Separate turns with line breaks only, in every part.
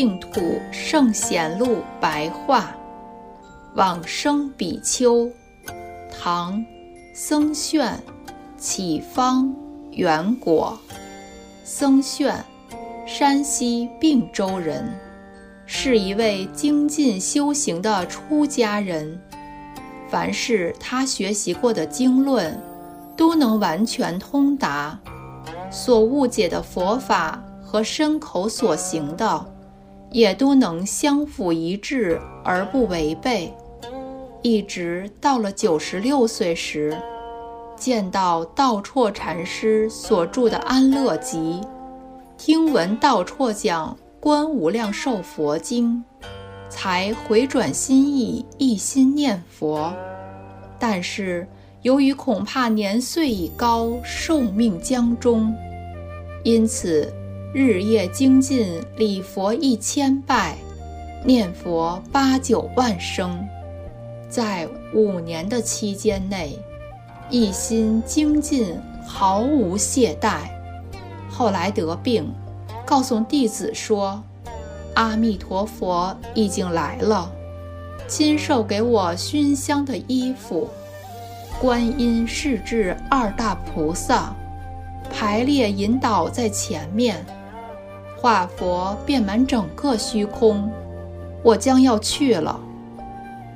净土圣贤录白话，往生比丘，唐，僧炫，启方元果。僧炫，山西并州人，是一位精进修行的出家人。凡是他学习过的经论，都能完全通达；所误解的佛法和身口所行的。也都能相辅一致而不违背，一直到了九十六岁时，见到道绰禅师所著的《安乐集》，听闻道绰讲《观无量寿佛经》，才回转心意，一心念佛。但是由于恐怕年岁已高，寿命将终，因此。日夜精进礼佛一千拜，念佛八九万声，在五年的期间内，一心精进，毫无懈怠。后来得病，告诉弟子说：“阿弥陀佛已经来了，亲授给我熏香的衣服。观音世至二大菩萨，排列引导在前面。”化佛遍满整个虚空，我将要去了。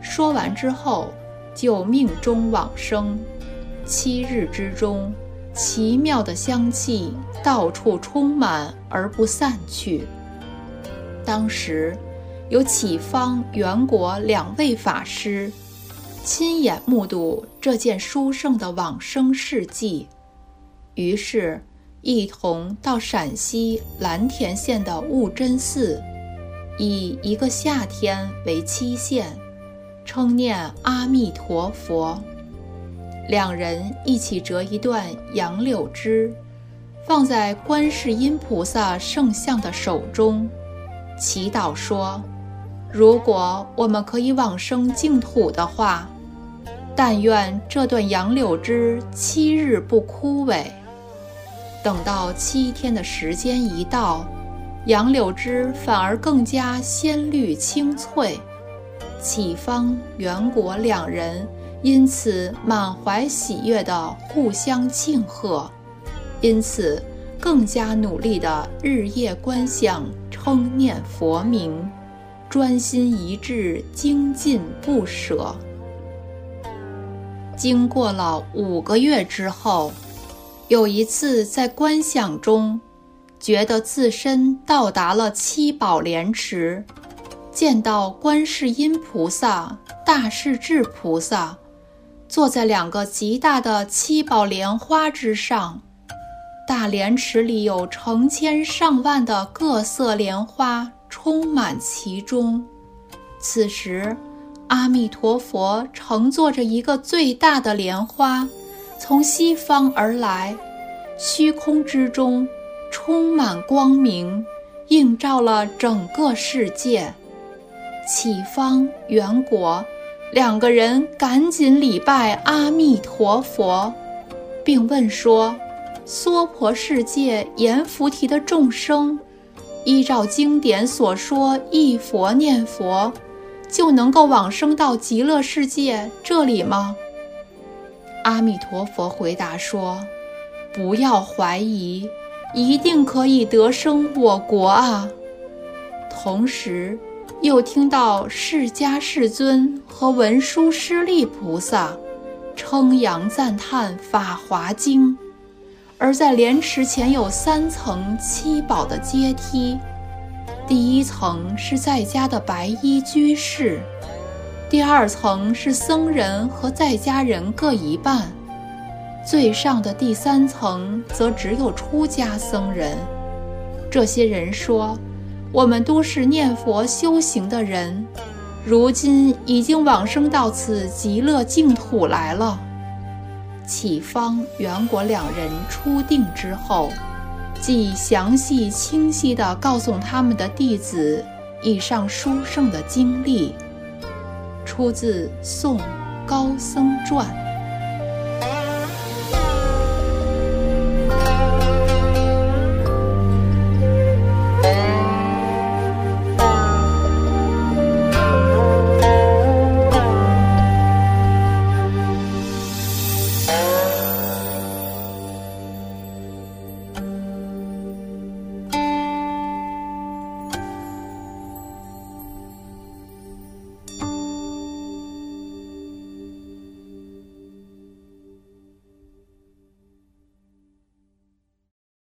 说完之后，就命中往生。七日之中，奇妙的香气到处充满而不散去。当时，有启方、圆果两位法师，亲眼目睹这件殊胜的往生事迹，于是。一同到陕西蓝田县的悟真寺，以一个夏天为期限，称念阿弥陀佛。两人一起折一段杨柳枝，放在观世音菩萨圣像的手中，祈祷说：“如果我们可以往生净土的话，但愿这段杨柳枝七日不枯萎。”等到七天的时间一到，杨柳枝反而更加鲜绿青翠。启方、圆果两人因此满怀喜悦地互相庆贺，因此更加努力地日夜观想、称念佛名，专心一致、精进不舍。经过了五个月之后。有一次在观想中，觉得自身到达了七宝莲池，见到观世音菩萨、大势至菩萨坐在两个极大的七宝莲花之上，大莲池里有成千上万的各色莲花充满其中。此时，阿弥陀佛乘坐着一个最大的莲花。从西方而来，虚空之中充满光明，映照了整个世界。启方、圆果两个人赶紧礼拜阿弥陀佛，并问说：“娑婆世界阎浮提的众生，依照经典所说，一佛念佛，就能够往生到极乐世界这里吗？”阿弥陀佛回答说：“不要怀疑，一定可以得生我国啊！”同时，又听到释迦世尊和文殊师利菩萨称扬赞叹《法华经》，而在莲池前有三层七宝的阶梯，第一层是在家的白衣居士。第二层是僧人和在家人各一半，最上的第三层则只有出家僧人。这些人说：“我们都是念佛修行的人，如今已经往生到此极乐净土来了。”启方、圆果两人出定之后，即详细清晰地告诉他们的弟子以上殊胜的经历。出自《宋高僧传》。